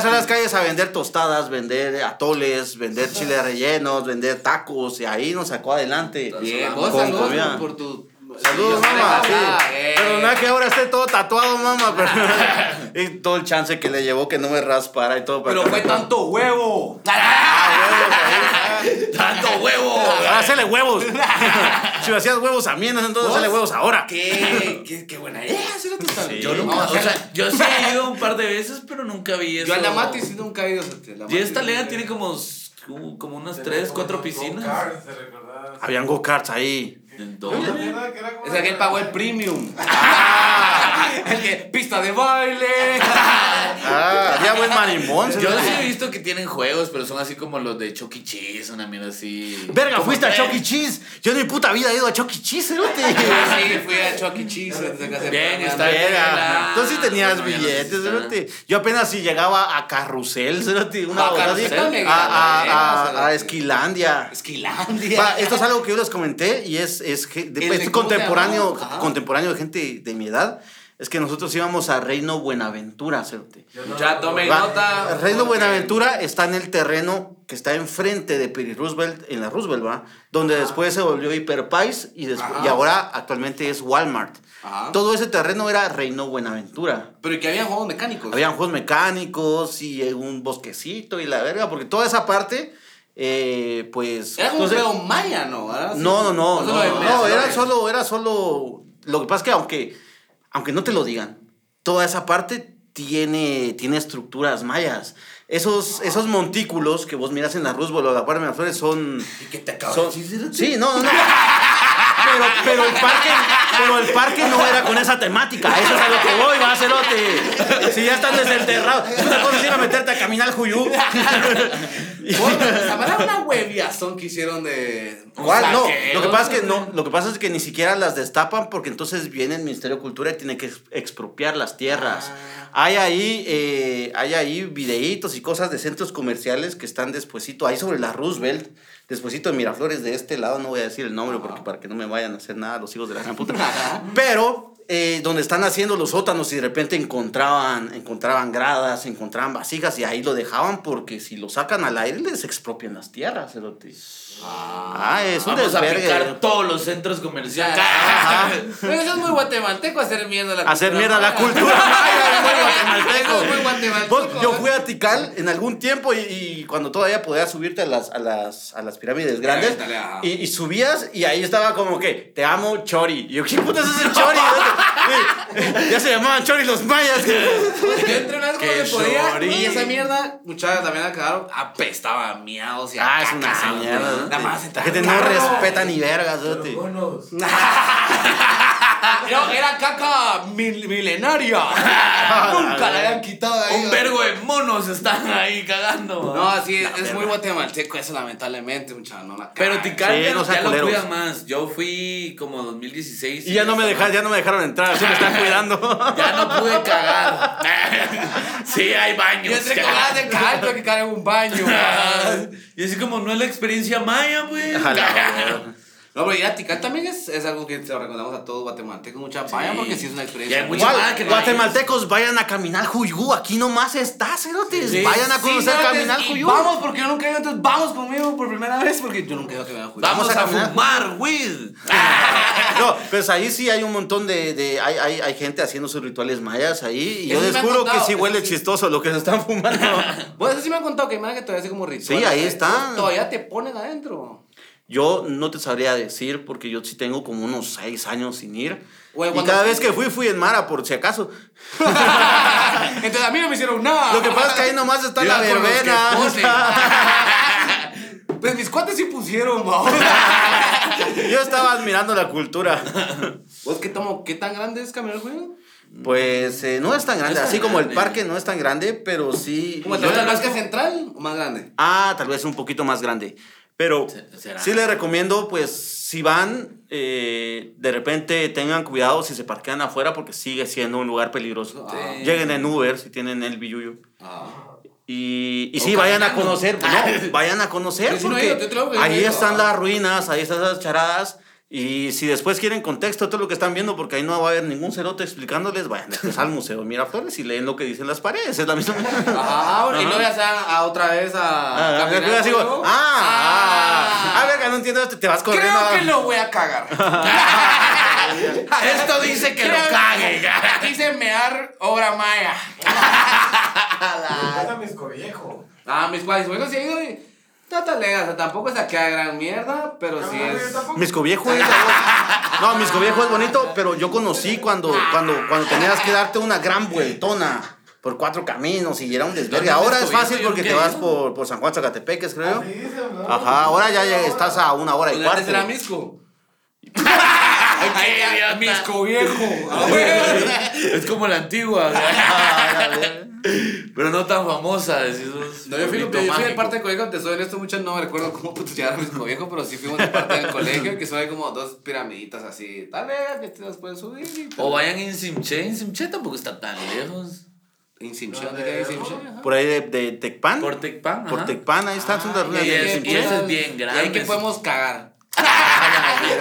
C: a las calles a vender tostadas, vender atoles, vender chiles rellenos, vender tacos y ahí nos sacó adelante.
B: Bien, vos
C: Con
B: saludos por, tu...
C: Saludos,
B: Sí,
C: mamá. Sí.
B: Eh.
C: Pero no es que ahora esté todo tatuado, mamá. Pero, y todo el chance que le llevó que no me raspara y todo.
B: Pero fue tanto huevo.
C: Ah.
A: ¡Tanto huevo!
C: Ahora hacele huevos. si me hacías huevos a mí, entonces hacele huevos ahora.
B: ¿Qué? ¿Qué, qué buena idea? Sí, no.
A: Yo nunca, o sea, yo sí he ido un par de veces, pero nunca vi eso.
B: Yo a la Mati sí nunca he ido. La
A: Y esta lega tiene como, como unas tres, cuatro piscinas.
C: Habían go-karts ahí.
A: ¿En
D: ¿No
A: dónde?
B: Es que él pagó el premium. el que pista de baile.
C: Ah, había buen marimón.
A: Yo sí he visto que tienen juegos, pero son así como los de Chucky Cheese, una mierda así.
C: Verga, fuiste a
A: tres.
C: Chuck E. Cheese. Yo en mi puta vida he ido a Chuck E. Cheese, cerote.
B: Sí, fui a Chuck E. Cheese.
A: Bien, está
C: Verga. Tú sí tenías
A: no
C: billetes, cerote. Yo apenas si llegaba a Carrusel, cerote. Una
B: A
C: hora
B: Carrusel
C: así,
B: también,
C: a, a, a. Esquilandia.
B: Esquilandia.
C: Va, esto es algo que yo les comenté y es, es, contemporáneo, contemporáneo de gente de mi edad. Es que nosotros íbamos a Reino Buenaventura, cerote.
D: No
B: Ya tomé
C: Va,
B: nota.
C: Reino Buenaventura está en el terreno que está enfrente de Peri Roosevelt, en la Roosevelt, ¿va? Donde después se volvió Hyperpais y, y ahora actualmente es Walmart.
B: Ajá.
C: Todo ese terreno era Reino Buenaventura.
B: Pero y que había juegos mecánicos.
C: Habían juegos mecánicos y un bosquecito y la verga, porque toda esa parte, eh, pues...
B: Era como un maya, ¿no?
C: No, no, no, no, no,
B: mesas,
C: era
B: ¿no?
C: solo, era solo. Lo que pasa es que aunque, aunque no te lo digan, toda esa parte tiene, tiene estructuras mayas. Esos, esos montículos que vos miras en la Roosevelt o la Guardia de Flores son.
B: ¿Y qué te acabas
C: son-
B: de decir?
C: sí, no, no, no. Pero, pero el parque, pero el parque no era con esa temática. Eso es a lo que voy, va, cerote. Si ya están desenterrados. Es una cosa es ir a meterte a caminar al Juyú.
B: Samara una hueviazón que hicieron de.
C: ¿Cuál? No, lo que pasa es que no, lo que pasa es que ni siquiera las destapan porque entonces viene el Ministerio de Cultura y tiene que ex- expropiar las tierras. Hay ahí, eh, hay ahí videitos y cosas de centros comerciales que están despuesito, ahí sobre la Roosevelt, despuesito de Miraflores de este lado, no voy a decir el nombre porque para que no me vayan a hacer nada los hijos de la gran puta. Pero eh, donde están haciendo los sótanos y de repente encontraban, encontraban gradas, encontraban vasijas y ahí lo dejaban porque si lo sacan al aire les expropian las tierras. cerote. Ah, es un
A: Vamos a
C: desvergue.
A: picar todos los centros comerciales.
B: Ajá. Pero eso es muy guatemalteco hacer mierda la
C: Hacer
B: cultura
C: mierda la
B: maya.
C: cultura maya, muy guatemalteco.
B: Eso es muy guatemalteco.
C: Vos, yo fui a Tikal en algún tiempo y, y cuando todavía podías subirte a las, a las, a las pirámides grandes
B: Dale, ajá.
C: y, y subías y ahí estaba como que te amo Chori. Y yo, ¿qué putas es el Chori? Ya se llamaban Chori los mayas.
B: Yo entré una vez cuando
C: Qué
B: se podía y esa mierda, muchachas también la cagaron, apestaba a miados y a
C: Ah, es una
B: cacas. Nada más
C: La gente no
B: carro.
C: respeta ni vergas.
D: Pero
B: No, era caca mil- milenaria. Nunca la habían quitado de ahí.
A: Un vergo de monos están ahí cagando.
B: No, sí, es, es muy guatemalteco eso, lamentablemente, muchachos. No la
A: Pero
B: cagan.
A: Tikal
C: Sí,
A: ya,
C: no
A: ya
C: sean
A: lo cuidan más. Yo fui como 2016.
C: Y ya no me dejaron, ya no me dejaron entrar, así me están cuidando.
A: Ya no pude cagar. sí, hay baños.
B: Yo entré con ganas de cagar, tuve que cagar en un baño.
A: y así como no es la experiencia maya, pues.
B: No, pero ir a Tikal también es, es algo que se lo recomendamos a todos guatemaltecos, mucha vaya, porque sí es una experiencia.
A: Y hay
B: muy-
A: mucha-
C: Igual,
A: que no
C: guatemaltecos, vayan a caminar Juyú. Aquí nomás está, cerotes.
A: Sí,
C: vayan a
B: Sí,
C: conocer
B: cerotes,
C: caminar
B: y
C: Juyú.
B: Vamos, porque yo nunca he ido, entonces vamos conmigo por primera vez, porque yo nunca he ido a caminar Juyú.
A: Vamos,
C: Vamos a
A: fumar weed.
C: No, pues ahí sí hay un montón de. de- hay, hay, hay gente haciendo sus rituales mayas ahí. Y yo
B: sí
C: les
B: me han
C: juro que sí huele
B: sí.
C: chistoso lo que se están fumando.
B: Bueno, eso sí me han contado que hay que todavía hace como ritual.
C: Sí, ahí están.
B: Todavía te ponen adentro.
C: Yo no te sabría decir porque yo sí tengo como unos seis años sin ir. Y cada vez que fui, fui en Mara, por si acaso.
B: Entonces a mí no me hicieron nada.
C: Lo que pasa es que ahí nomás está la verbena.
B: Pues mis cuates sí pusieron.
C: Yo estaba admirando la cultura.
B: ¿Vos qué, tomo, qué tan grande es caminar Juyú?
C: Pues eh, no es tan grande,
A: No es tan
C: así como el parque no es tan grande, pero sí.
B: ¿Como el Parque Central o más grande?
C: Ah, tal vez un poquito más grande. Pero
A: será.
C: sí les recomiendo, pues, si van, eh, de repente tengan cuidado si se parquean afuera porque sigue siendo un lugar peligroso. Lleguen en Uber si tienen el billuyo.
B: Ah.
C: Y, y sí, vayan a conocer, no, vayan a conocer porque ahí están las ruinas, ahí están las charadas. Y si después quieren contexto de todo lo que están viendo, porque ahí no va a haber ningún cerote explicándoles, vayan después al Museo Miraflores y leen lo que dicen las paredes. Es la misma.
B: Ah, y ya se van a otra vez a.
C: Ah,
B: caminar Juyú.
C: ah, ah, ah, verga, no entiendo esto, te vas corriendo.
B: Creo que lo voy a cagar.
A: Esto dice que lo cague.
B: Dice mear obra maya.
D: Pasa mis viejo.
B: Ah, mis cuates, bueno, sí y Está talega, o sea, tampoco es acá gran mierda, pero sí
D: No,
B: es.
C: Misco Viejo es No, Misco Viejo es bonito, pero yo conocí cuando, cuando, cuando tenías que darte una gran vueltona por cuatro caminos y era un desvergue.
A: ¿Dónde es
C: Ahora es fácil porque
A: ¿Yo
C: te vas por, por San Juan Zacatepeques, creo.
D: ¿no?
C: Ajá, ahora ya ya estás a una hora y
B: Pues antes
C: cuarto.
B: era Misco.
A: Ay, idiota.
B: Misco viejo.
A: Es como la antigua. Pero no tan famosa. decís.
B: No, yo fui, yo fui de parte del colegio, te soy en esto mucho, no me recuerdo cómo puto llegar a Misco Viejo, pero sí fuimos de parte del colegio, que son ahí como dos piramiditas así, talega, que te las pueden subir. Y
A: O vayan en Simche. En Simche tampoco está tan lejos.
B: Insimché, ¿dónde queda.
C: Por ahí de, de Tecpan.
A: Por Tecpan.
C: Por. Tecpan, ahí están sus
B: Ah,
A: y
C: Simché.
A: y ese es bien
B: Y
A: grande.
B: ahí que podemos cagar.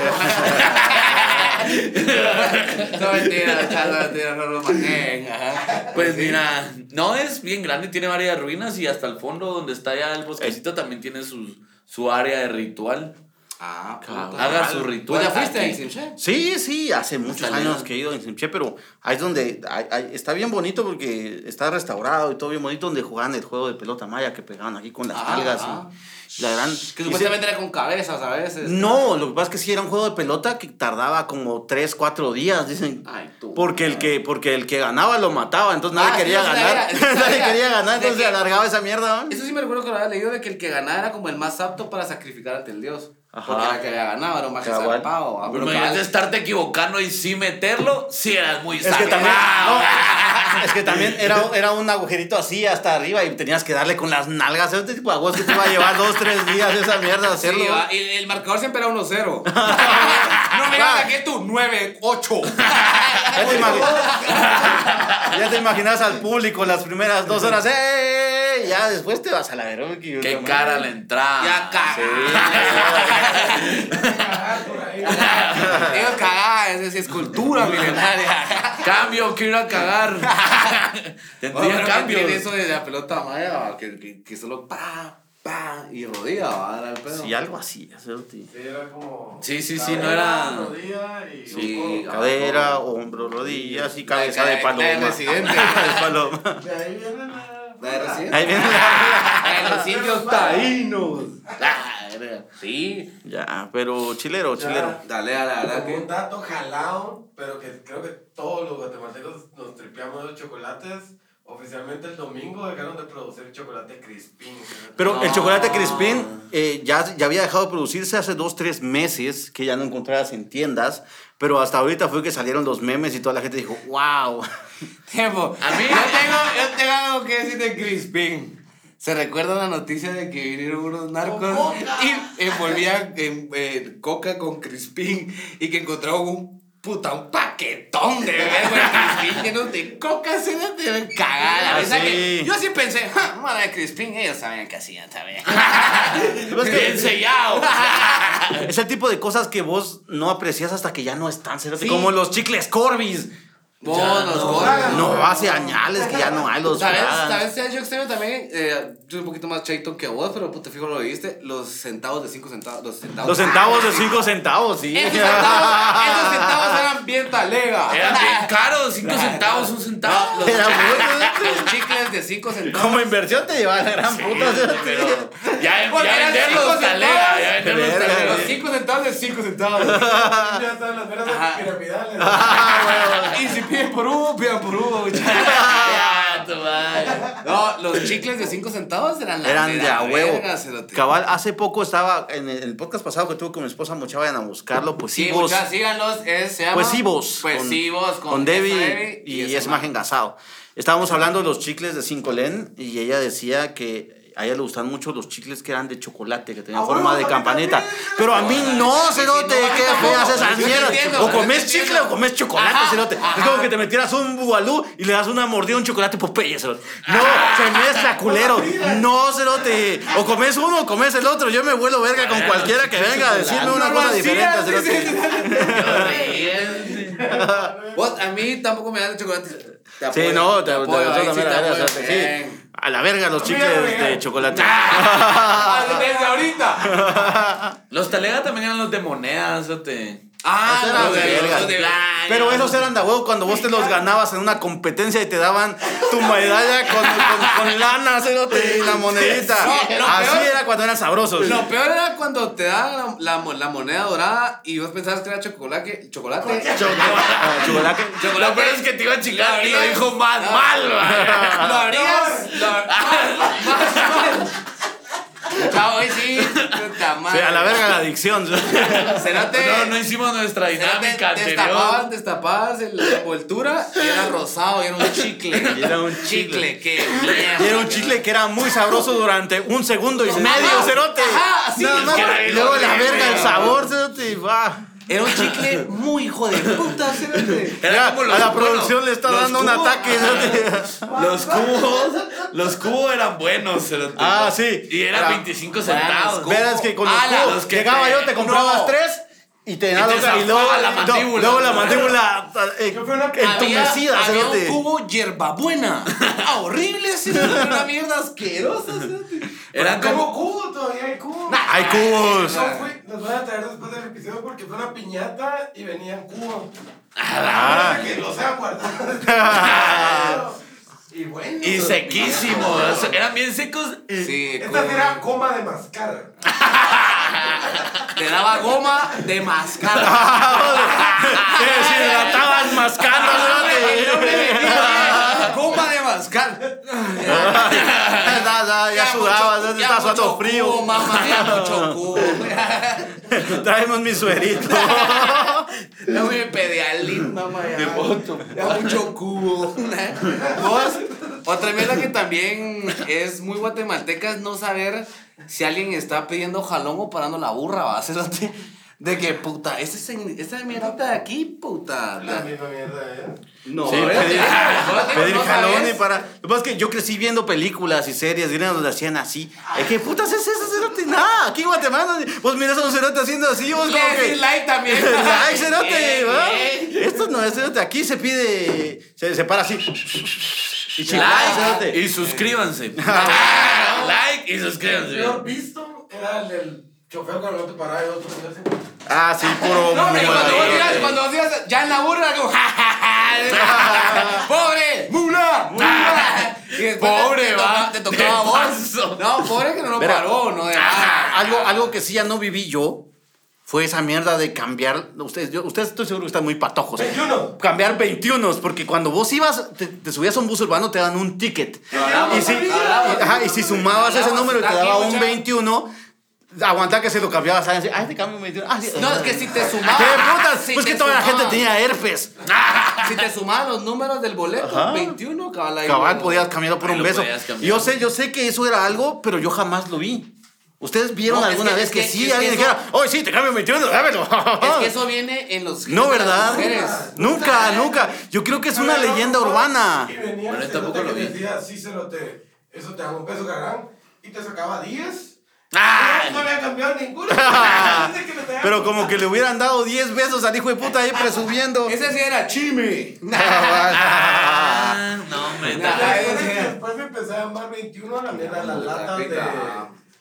B: no mentira, chalo, mentira, no lo manejen. ajá.
A: Pues mira, no es bien grande, tiene varias ruinas y hasta el fondo donde está ya el bosquecito también tiene su, su área de ritual.
B: Ah.
A: Haga su
B: ¿Tú
A: ritual.
B: ya fuiste a
A: aquí.
B: Insimché?
C: Sí, sí, hace muchos años que he ido en Simché, pero ahí es donde ahí- ahí está bien bonito porque está restaurado y todo bien bonito donde jugaban el juego de pelota maya que pegaban aquí con las
B: Ah,
C: nalgas
B: ah.
C: y la gran...
B: Que supuestamente era con cabezas a veces.
C: No, lo que pasa es que sí era un juego de pelota que tardaba como 3, 4 días, dicen.
B: Ay, tú.
C: Porque el que, porque el que ganaba lo mataba, entonces nadie
B: Ah,
C: quería ganar. nadie quería ganar, entonces
B: que-
C: alargaba esa mierda. ¿no?
B: Eso sí me recuerdo que lo había leído de que el que ganaba era como el más apto para sacrificar ante el dios.
C: Ajá.
B: Porque era el que había ganado, era un maje
C: Cabal.
B: zarpado. ah,
A: Pero imagínate estarte equivocando y sí meterlo, sí eras muy
C: Es que también,
A: zarpado.
C: no, es que también era, era un agujerito así hasta arriba y tenías que darle con las nalgas. Este tipo de aguas que te iba a llevar dos, tres días esa mierda
B: Sí,
C: hacerlo.
B: va, y el marcador siempre era 1-0. no me digas que tú, 9-8.
C: Ya te, ya te imaginas al público las primeras dos horas. ¡eh! Ya después te vas a la verga.
A: Qué cara la entrada.
B: Ya caga.
D: Ah, por ahí.
B: Ellos cagadas, es, es cultura milenaria.
A: Cambio, quiero ir a cagar. Tendría
B: Bueno,
A: cambio.
B: eso de la pelota maya, que, que, que solo pa, pa y rodilla, va, era el pedo.
C: Sí, algo así. hacerte.
D: Sí, era como.
A: Sí, sí, sí, no era-
D: rodilla y
B: Sí.
C: Cadera, hombro, rodillas y cabeza de
B: de-
C: paloma.
B: la de residente.
C: de paloma.
D: De ahí viene la.
B: De residente.
C: Ahí viene la-
B: En los indios taínos. Ah, era- Sí.
C: Ya, pero chilero, chilero.
B: Dale a la verdad
D: un dato jalado, pero que creo que todos los guatemaltecos nos tripeamos los chocolates. Oficialmente el domingo dejaron de producir chocolate Crispín.
C: Pero el chocolate Crispín eh, ya, ya había dejado de producirse hace dos, tres meses, que ya no encontrabas en tiendas, pero hasta ahorita fue que salieron los memes y toda la gente dijo, wow.
B: Tiempo.
A: A mí-
B: Yo tengo, yo tengo algo que decir de Crispin. Se recuerda la noticia de que vinieron unos narcos y envolvían en, eh, coca con Crispin y que encontraron un puta, un paquetón de Crispin llenos de coca. Se les deben cagar. La
C: Ah, sí.
B: que yo sí pensé, ja, mala de Crispin, ellos sabían que hacían,
C: que-
A: Bien sellado.
C: Es el tipo de cosas que vos no aprecias hasta que ya no están, cerote,
B: Sí.
C: como los chicles Corbis.
A: Ya
B: los
A: no.
B: gordos.
C: No, hace añales que ya no hay los
B: ¿Sabes?
C: Frags.
B: ¿Sabes? ¿Sabes? Yo extraño también, eh, yo soy un poquito más chaito que vos, pero puta fijo lo viste, los centavos de 5 centavos. Los centavos.
C: Los centavos de 5 centavos, sí.
B: Esos centavos, esos centavos eran bien talega.
A: Eran bien caros, 5 centavos, un centavo.
B: Los, chicles de 5 centavos.
C: Como inversión te lleva a la gran puta.
A: Pero ya, ya venderlos talega,
B: centavos.
A: ya venderlos talega.
B: Los 5 centavos de 5 centavos.
D: Ya están las veras piramidales.
B: y si piden por uno, pidan por uno. muchachos.
A: Ya, tu madre.
B: No, los chicles de 5 centavos eran la
C: Eran de a huevo. Cabal, hace poco estaba en el, el podcast pasado que tuve con mi esposa, mucha vayan a buscarlo, pues sí,
B: Sí,
C: vos.
B: muchachos, síganlos. Es, se llama.
C: Pues sí, vos.
B: Pues
C: con-
B: sí, vos. Con,
C: Con Debbie
B: Debbie
C: y,
B: ese
C: es más engasado. Estábamos hablando de los chicles de 5 len y ella decía que a ella le gustan mucho los chicles que eran de chocolate, que tenían
D: Ah,
C: forma de
D: a mí
C: campanita.
D: también.
C: Pero a mí no, cerote, qué feas esas mierdas. O comes chicle o comes chocolate,
B: Ajá,
C: cerote. Es como que te metieras un bubalú y le das una mordida a un chocolate Popeye, cerote. No, se mezcla, culero. No, cerote. O comes uno o comes el otro. Yo me vuelo verga con cualquiera que venga a decirme una cosa diferente, cerote.
B: Vos, a mí tampoco me dan chocolate. Te
C: Sí, no, te,
B: apoyo, sí
C: te-
B: te
C: te-. A la verga los chicles de chocolate.
B: Ah, Desde ahorita.
A: Los talega también eran los de monedas, fíjate.
B: Ah,
C: Esos eran
B: los de- los.
C: Pero esos eran de huevo cuando vos te los ganabas en una competencia y te daban tu medalla con, con, con lana, y la monedita.
B: No, lo
C: Así
B: peor-
C: era cuando eran sabrosos.
B: Lo peor era cuando te daban la, la, mo- la moneda dorada y vos pensabas que era chocolate. Chocolate.
C: Ah, chocolate.
A: Lo peor es que te iba a chingar y lo dijo más
B: Ah.
A: mal, va.
B: Lo abrías. Lo, más, más mal. Chao, hoy sí. Puta
C: Sí, a la verga la adicción.
B: Cerote.
A: No, no hicimos nuestra dinámica
B: Destapabas,
A: anterior.
B: destapabas el- la envoltura y era rosado y era un chicle.
C: Y era un
B: chicle. Qué
C: Y
B: mierda.
C: era un chicle que era muy sabroso durante un segundo y medio, cerote.
B: ajá, así,
C: Nada más.
B: que
C: Y luego la verga, el sabor, cerote. y va.
B: Era un chicle muy hijo de puta.
A: Era
C: a la
A: bueno,
C: producción le está dando un ataque.
A: Los cubos, los cubos eran buenos.
C: Ah, sí.
A: Y eran
C: Era-
A: 25 centavos.
C: Verás que con los cubos
A: los que
C: llegaba
A: te-
C: yo, te comprabas
B: no.
C: tres y te los- y luego
A: la
C: no,
A: mandíbula.
C: luego la mandíbula eh, entumecida,
B: había, había un cubo hierbabuena. Ah, horrible, cerote. Una mierda asquerosa.
A: Eran como.
D: cubo, todavía hay cubo.
C: Hay cubos.
D: No fui, nos van a traer después del episodio porque fue una piñata y venían cubo.
C: Ah.
D: Que los sean guardados. Y bueno.
A: Y sequísimos. Eran bien secos.
B: Sí,
D: Esta sí
B: como-
D: era goma de mascar.
B: te daba goma de mascar.
C: Te deshidratabas mascando,
B: goma de mascar.
C: Ya, sudabas, ya estás sudando frío.
B: Mamá, ya mucho cubo.
C: Traemos mi suerito.
B: Ya me pedialín, mamá. Ya, ya mucho cubo. Vos, otra mierda que también es muy guatemalteca es no saber si alguien está pidiendo jalón o parando la burra, va de que puta, esa mierdita de aquí, puta.
D: La misma mierda, ¿eh?
B: No,
C: Sí,
B: ¿verdad?
C: pedir,
B: ¿Vos digo,
C: pedir
B: no
C: jalón y para. Lo que pasa es que yo crecí viendo películas y series y donde hacían así. Es que putas es eso, cerote. Nada, aquí en Guatemala. Vos miras a un cerote haciendo así, vos como que.
B: like también.
C: Like, cerote. Esto no es cerote. Aquí se pide. Se, se para así. Y chingada,
A: Like
C: cerote.
A: y suscríbanse. like y suscríbanse.
D: peor visto era el del chofer cuando no te paraba y otro
C: Ah, sí, puro.
B: No, pero cuando vos ibas, cuando vos ibas ya en la burra, como, ja, ja, ja, ¡Pobre! ¡Mula! ¡Mula!
A: Pobre,
B: te,
A: va.
B: Te tocaba vos. No, pobre que no lo
C: Verá.
B: paró, no de nada.
C: Algo, algo que sí ya no viví yo fue esa mierda de cambiar. Ustedes, yo, ustedes estoy seguro que están muy patojos.
D: 21.
C: Cambiar 21, porque cuando vos ibas, te, te subías a un bus urbano, te dan un ticket.
B: hablamos,
C: Y si,
B: hablamos.
C: y- ajá, y si sumabas ese número y te daba un
B: mucha-
C: 21, aguanta que se lo cambiabas. ¿sabes? Ay, te cambio un 21. Ah, sí.
B: No, es que si te sumabas.
C: ¿Qué putas?
B: si
C: pues
B: te
C: que toda la gente tenía herpes.
B: Si te sumaban los números del boleto,
C: Ajá.
B: 21, cabal. ahí
C: Cabal,
B: no.
C: podías cambiarlo por
A: Ahí
C: un
A: lo
C: beso.
A: cambiar.
C: Yo sé, yo sé que eso era algo, pero yo jamás lo vi. ¿Ustedes vieron
B: No, es
C: alguna
B: que-
C: vez
B: es
C: que,
B: que-
C: sí
B: es que
C: alguien
B: eso-
C: dijera, oh, sí, te cambio 21, dámelo?
B: Es que eso viene en los.
C: No,
B: genes de las
C: ¿verdad? Nunca, nunca. Yo creo que es una leyenda urbana.
D: El
A: tampoco lo
D: que
A: vi.
D: decía, sí, cerote, eso te hago un peso garán. Y te sacaba 10.
A: Ah.
D: No había cambiado ninguno.
C: Pero como que le hubieran dado 10 besos al hijo de puta ahí presumiendo.
B: Ese sí era chime.
A: Ah, no, hombre.
D: Después, me empecé a llamar 21 a la mierda las latas de.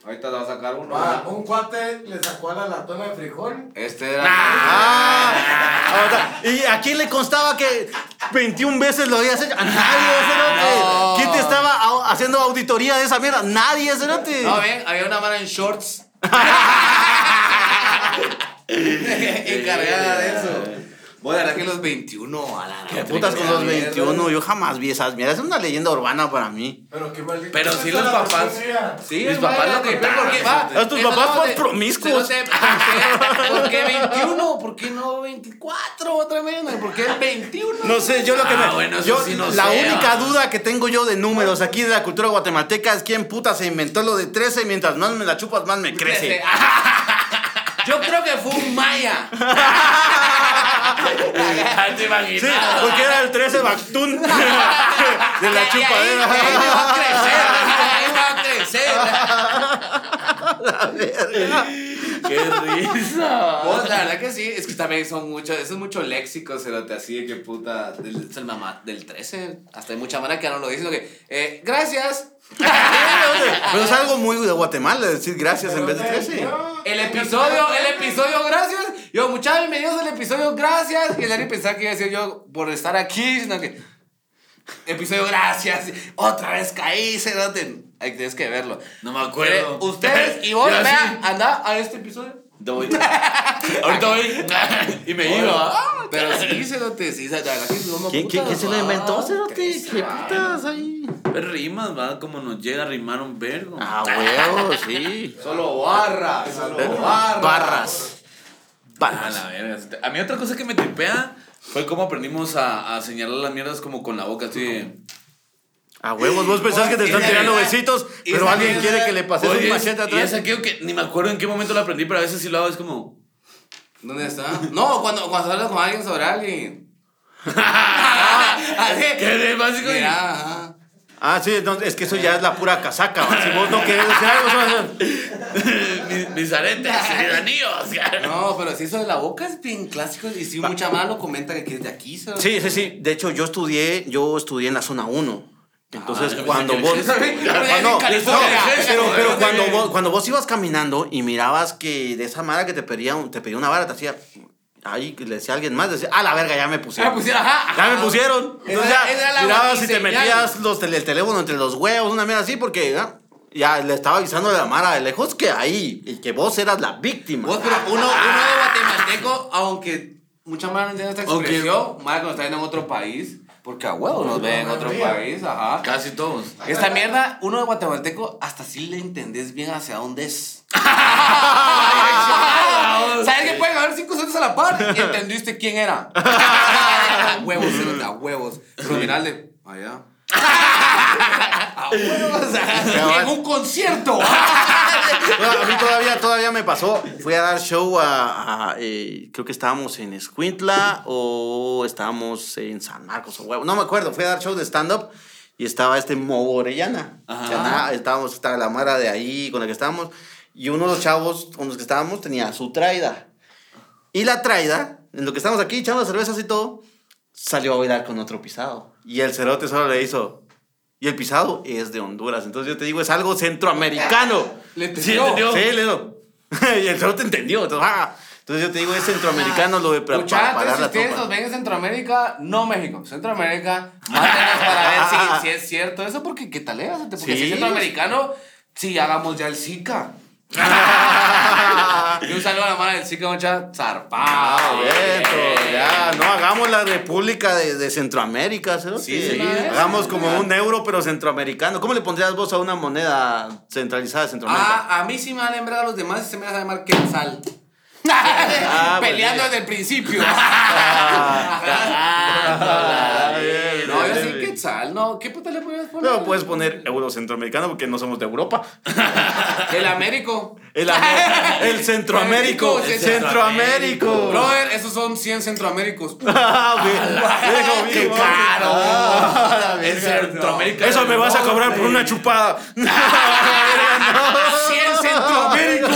B: Ahorita te va a sacar uno.
D: Va, un cuate le sacó a la latona de frijol.
B: Este era.
C: Ah, ¿Y a quién le constaba que 21 veces lo habías hecho? A nadie, cerote.
B: No.
C: ¿Quién te estaba haciendo auditoría de esa mierda? Nadie, cerote.
B: No, ven, había una mano en shorts. Encargada de eso. Bueno, la verdad que los 21 a la
C: ¿Qué putas con los 21? Yo jamás vi esas mierdas. Es una leyenda urbana para mí.
D: Pero qué maldito.
A: Pero sí
D: es
A: los
D: la
A: papás.
B: Sí,
A: Mis papás lo
B: ¿por qué?
A: contaban,
B: Porque va.
C: A tus papás por promiscuos.
B: ¿Por qué, por qué 21? ¿Por qué no 24 otra vez? ¿Por qué el 21?
C: No sé, yo lo que
A: Ah,
C: me.
A: bueno, eso
C: yo,
A: sí no
C: la única
A: ah.
C: duda que tengo yo de números aquí de la cultura guatemalteca es quién puta se inventó lo de 13 mientras más me la chupas, más me crece.
B: Yo creo que fue un maya.
A: Te imaginas.
C: Sí, porque era el 13 Bactún de la
B: Y ahí- ahí
C: chupadera.
B: va a crecer, ahí va a crecer.
A: Qué risa.
B: Vos, la verdad que sí, es que también son muchos, eso es mucho léxico, cerote, así de que puta, del, es el mamá, del 13, hasta hay mucha mara que no lo dice, sino que, eh, gracias.
C: Pero es algo muy de Guatemala decir gracias en vez de
D: te-
C: 13.
D: no,
B: El episodio, el episodio, gracias, Yo, muchachos, bienvenidos al episodio, gracias. Y el Larry pensaba que iba a decir yo por estar aquí, sino que. Episodio, gracias. Otra vez caí, cerote. Ahí tienes que verlo.
A: No me acuerdo.
B: Eh, Ustedes y vos,
A: Yo así.
B: vean, anda a este episodio.
A: Voy. Ahorita voy. y me iba.
B: Pero sí, cerote, sí, la
C: ¿Quién, quién, quién
B: putas,
C: se lo inventó, Cerote?
B: Que
C: ¿Qué
B: va.
C: putas ahí?
A: Ver rimas, va, como nos llega a rimar un vergo.
C: Ah, huevo, sí.
B: Solo barras, solo barras.
C: Barras.
A: A
C: Barras.
A: la verga. A mí otra cosa que me tripea fue cómo aprendimos a, a señalar las mierdas como con la boca, así.
C: A huevos, vos pensás que te están tirando besitos, pero alguien
B: mierda-
C: quiere que le pases un machete
A: y
C: atrás.
A: es aquello que ni me acuerdo en qué momento lo aprendí, pero a veces sí lo hago, es como...
B: ¿Dónde está? No, cuando, cuando hablas con alguien sobre alguien. Así.
A: ¿Qué de básico? y-
B: Mira.
C: Ah, sí, entonces, es que eso ya es la pura casaca. ¿va? Si vos no querés decir algo, eso-
A: mis, mis aretes, mis anillos.
B: No, pero si eso de la boca es bien clásico y si mucha mano lo comenta que es de aquí, ¿sabes?
C: Sí, sí, sí. De hecho, yo estudié, yo estudié en la zona 1. Entonces,
A: Ah,
C: cuando vos. No, pero, pero cuando vos, cuando vos ibas caminando y mirabas que de esa mara que te pedía, te pedía una vara, te hacía. Ahí le decía a alguien más, decía, ah, la verga, ya me pusieron.
B: Ah, pusieron, ajá,
C: Ya me pusieron. Entonces
B: era-
C: ya
B: era la
C: mirabas y te metías los el teléfono entre los huevos, una mierda así, porque ya le estaba avisando a la Mara de lejos que ahí, y que vos eras la víctima.
B: Vos, pero uno, uno de guatemalteco, aunque mucha más no entiende esta
A: Aunque-
B: expresión, más cuando está viendo en otro país, porque a huevo nos ven en otro país, ajá.
A: Casi todos.
B: Esta mierda, uno de guatemalteco, hasta sí le entendés bien hacia dónde es. ¿Sabes que pueden haber cinco centros a la par? Y entendiste quién era. A huevos, a huevos. Pero mirale, allá. En un concierto.
C: Bueno, a mí todavía, todavía me pasó. Fui a dar show a. a, eh, creo que estábamos en Escuintla o estábamos en San Marcos o huevo. No me acuerdo. Fui a dar show de stand-up y estaba este Mobo Orellana.
A: Ajá.
C: Que andaba- estábamos, estaba la Mara de ahí con la que estábamos. Y uno de los chavos con los que estábamos tenía su traida. Y la traida, en lo que estábamos aquí echando cervezas y todo, salió a bailar con otro pisado. Y el cerote solo le hizo. Y el pisado es de Honduras. Entonces yo te digo, es algo centroamericano.
B: Le
A: Sí,
B: entendió.
A: entendió.
C: Sí, le digo. y el cerote entendió. Entonces, ah. Entonces yo te digo, es centroamericano lo de para,
B: Muchachos,
C: parar
B: si
C: la
B: ustedes ven en Centroamérica, no México, Centroamérica, mándenos para ver si, si es cierto eso, porque qué tal es, porque si
C: Sí.
B: es centroamericano, sí, hagamos ya el Zika. y un saludo a la mano del Zika, mucha zarpado.
C: Ah, ya, no hagamos la República de, de Centroamérica.
B: Sí, sí, sí.
C: Hagamos como un euro, pero centroamericano. ¿Cómo le pondrías vos a una moneda centralizada de Centroamérica?
B: Ah, a mí sí me van a lembrar a los demás y se me van a llamar Quetzal.
C: Ah,
B: Peleando desde el principio.
C: Ah, bien,
B: no, yo sí. Quetzal, no. ¿Qué puta le podrías poner?
C: No puedes poner euro centroamericano porque no somos de Europa.
B: El Américo.
C: El, el centroamérico.
B: El
C: El centroamérico.
B: Brother, esos son 100 centroaméricos.
C: Ah,
A: ¡Qué caro!
C: Ah, verga.
A: Centroamérica.
C: Eso me vas a cobrar por una chupada.
B: 100 centroaméricos.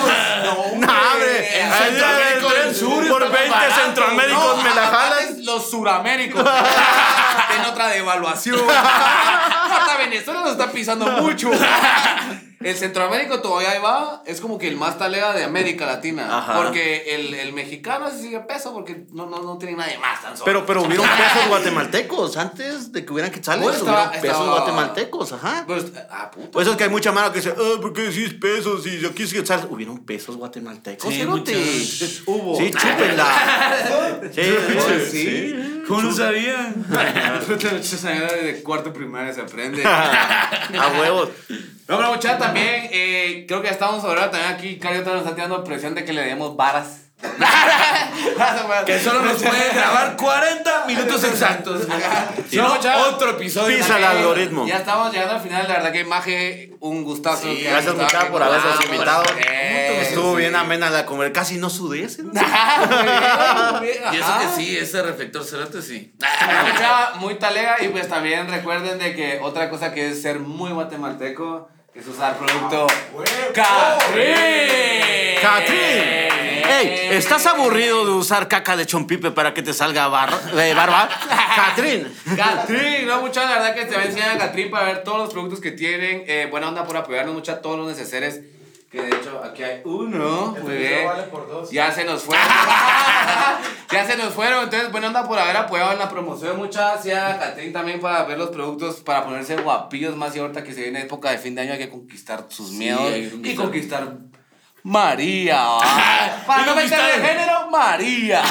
A: Más barato.
C: centroaméricos me la jalan.
B: jalan. Los suraméricos. en otra devaluación. Hasta Venezuela nos está pisando mucho. El centroamérico todavía ahí va, es como que el más talega de América Latina.
C: Ajá.
B: Porque el, el mexicano ese sigue peso porque no, no, no tiene nadie más tan solo.
C: Pero, pero hubieron pesos guatemaltecos antes de que hubieran quetzales.
B: Pues estaba-
C: hubieron pesos
B: estaba-
C: guatemaltecos, ajá.
B: Pues, ah, puta.
C: Por eso es que hay mucha mano que dice, ah, ¿por qué decís pesos? Y aquí es quetzales. Hubieron pesos guatemaltecos.
A: Sí, muchas.
B: Hubo.
C: Sí, chúpenla. Sí, sí,
B: Sí.
A: ¿Cómo no sabían?
B: de cuarto primaria se aprende.
C: A huevos.
B: No, pero muchachos, también eh, creo que ya estamos sobre ahora también aquí. Cari otra nos está tirando presión de que le demos varas.
A: Que solo nos pueden grabar 40 minutos exactos. Si no,
B: muchachos.
A: otro episodio.
C: Pisa el algoritmo.
B: Ya estamos llegando al final. La verdad que Maje, un gustazo.
A: Sí,
B: que
C: Gracias, muchachos, por habernos invitado.
B: Eh,
C: Estuvo
B: sí.
C: bien amena la comer. Casi no sudé. ese, ¿no?
B: Muy bien,
A: Y eso que sí, ese reflector cerote sí.
B: Mucha, muy talega y pues también recuerden de que otra cosa que es ser muy guatemalteco es usar producto Catrín.
C: ¡Catrín! ¡Ey! ¿Estás aburrido de usar caca de chompipe para que te salga bar- barba? ¡Catrín!
B: Catrín, no, mucha, la verdad que te va a enseñar a Catrín para ver todos los productos que tienen. Eh, buena onda por apoyarnos, mucha, todos los necesarios Que de hecho aquí hay uno. Muy bien.
D: vale por dos.
B: Ya se nos fueron. ya se nos fueron. Entonces, buena onda por haber apoyado en la promoción. Muchas gracias Catrín también para ver los productos, para ponerse guapillos más y ahorita que se viene época de fin de año hay que conquistar sus miedos
A: conquistar.
B: y conquistar María. para no meter de género, María.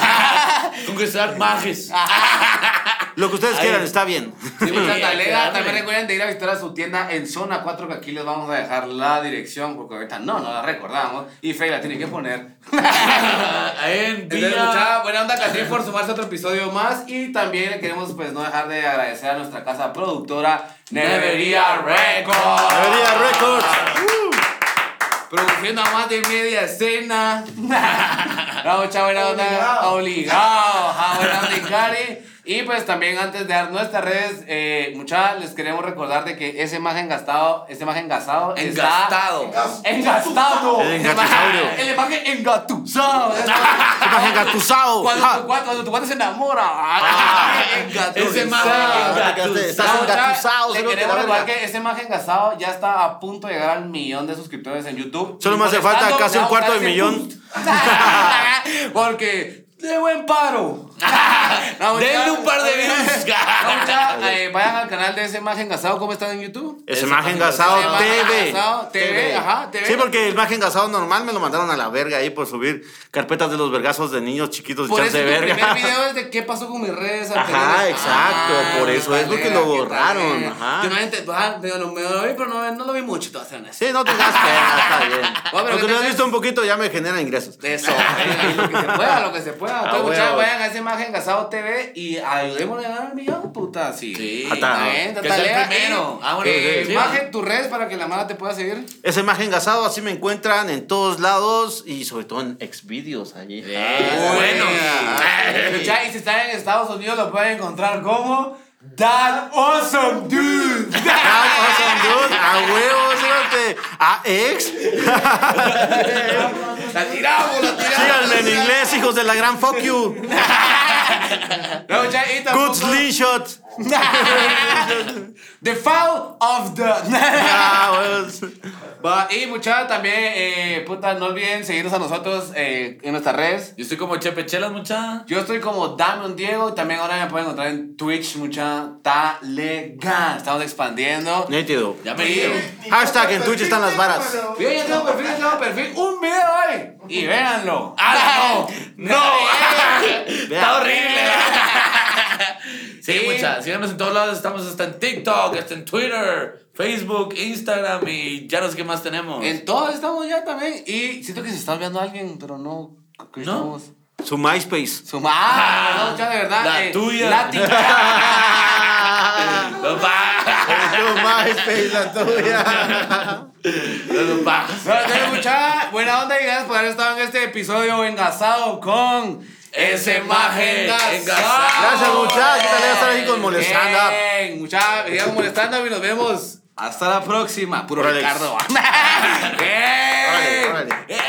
A: Conquistar majes.
C: Lo que ustedes quieran, está bien.
B: Sí, talega.
A: claro.
B: También recuerden de ir a visitar a su tienda en zona 4, que aquí les vamos a dejar la dirección, porque ahorita no, no la recordamos. Y Fey la tiene que poner.
A: en
B: Entonces, mucha buena onda, Catrín, por sumarse a otro episodio más. Y también le queremos, pues, no dejar de agradecer a nuestra casa productora, Nevería Records.
C: Debería Records.
B: Produciendo a más de media escena. La mucha buena onda.
D: Obligado.
B: Obligado. Ja, buena onda. Y pues también antes de dar nuestras redes, eh, mucha les queremos recordar de que ese imagen gastado, ese imagen gastado
A: Engastado.
B: está engastado.
C: El engatusaurio.
B: El imagen engatusado.
C: Imagen.
B: Cuando,
C: Ja.
B: tu, cuate- cuando tu cuate se enamora.
A: Ah,
B: Engatusado.
A: ese imagen engatusado.
C: Estás
B: No, ya,
C: engatusado.
B: Le queremos recordar que ese imagen gastado ya está a punto de llegar al millón de suscriptores en YouTube.
C: Solo me hace falta casi un cuarto de millón.
B: Porque de buen paro. No,
A: Denle un par de views.
B: No, eh, vayan al canal de ese imagen gastado. ¿Cómo están en YouTube?
C: Ese
A: Ese
C: imagen
A: imagen
C: gasado
B: gasado.
C: TV.
B: TV, ajá, TV.
C: Sí, porque el imagen gasado normal me lo mandaron a la verga ahí por subir carpetas de los vergazos de niños chiquitos
B: Por eso tu
C: verga.
B: primer video es de qué pasó con mis redes
C: Ajá,
B: anteriores.
C: exacto, por eso es porque lo borraron, ajá.
B: Yo no ah, me lo me lo vi, pero no, no lo vi mucho, te ser honesto.
C: Sí, no tengas pena, está bien.
B: Bueno,
C: Lo que lo has visto un poquito ya me genera ingresos.
B: Eso, lo que se pueda, lo que se pueda. Entonces,
C: huevo.
B: muchachos, vayan a esa imagen Gasado TV y ayudémosle a ganar el millón, puta, sí.
A: Sí. Sea el
B: tatalea.
A: primero. Ah, bueno,
B: Eh, imagen tus redes para que la mala te pueda seguir.
C: Esa imagen gasado así me encuentran en todos lados y sobre todo en Xvideos allí.
A: Eh, bueno.
B: Y si están en Estados Unidos lo pueden encontrar como That Awesome Dude.
C: Ah, awesome, dude. A huevo, fíjate. A ex.
B: La tiramos, la tiramos.
C: Síganme en inglés, hijos de la gran fuck you.
B: No, mucha, y tampoco-
C: Good slingshot.
B: The Foul of the.
C: Ah.
B: Va, y muchachos, también, eh, puta, no olviden seguirnos a nosotros eh, en nuestras redes.
A: Yo estoy como Chepe Chelas, mucha.
B: Yo estoy como Damian Diego y también ahora me pueden encontrar en Twitch, mucha legal. Estamos expandiendo.
C: Nítido.
A: Ya me
B: Sí.
A: dio.
C: Hashtag en Twitch están las varas.
B: Yo ya tengo perfil, ya tengo perfil. Un video hoy. Y véanlo.
A: ¡Ah, no! ¡No! Está horrible. Sí,
B: Sí.
A: mucha. Síganos en todos lados. Estamos hasta en TikTok, hasta en Twitter, Facebook, Instagram y ya no sé qué más tenemos.
B: En todos estamos ya también. Y siento que se está olvidando alguien, pero no. que
A: ¿No?
B: estamos-
C: Su MySpace.
B: Su ah, no, ya de verdad.
A: La
B: eh,
A: tuya. Los pa-
C: Su MySpace, la tuya.
A: los pa-
B: No, entonces, mucha buena onda y gracias por haber estado en este episodio engasado con
A: Esa imagen engasado.
C: Gracias, muchachos. ¿Qué tal era estar aquí con molestando?
B: Bien, mucha, sigamos molestando y nos vemos hasta la próxima. Puro. Ricardo.
C: Órale.
B: Bien.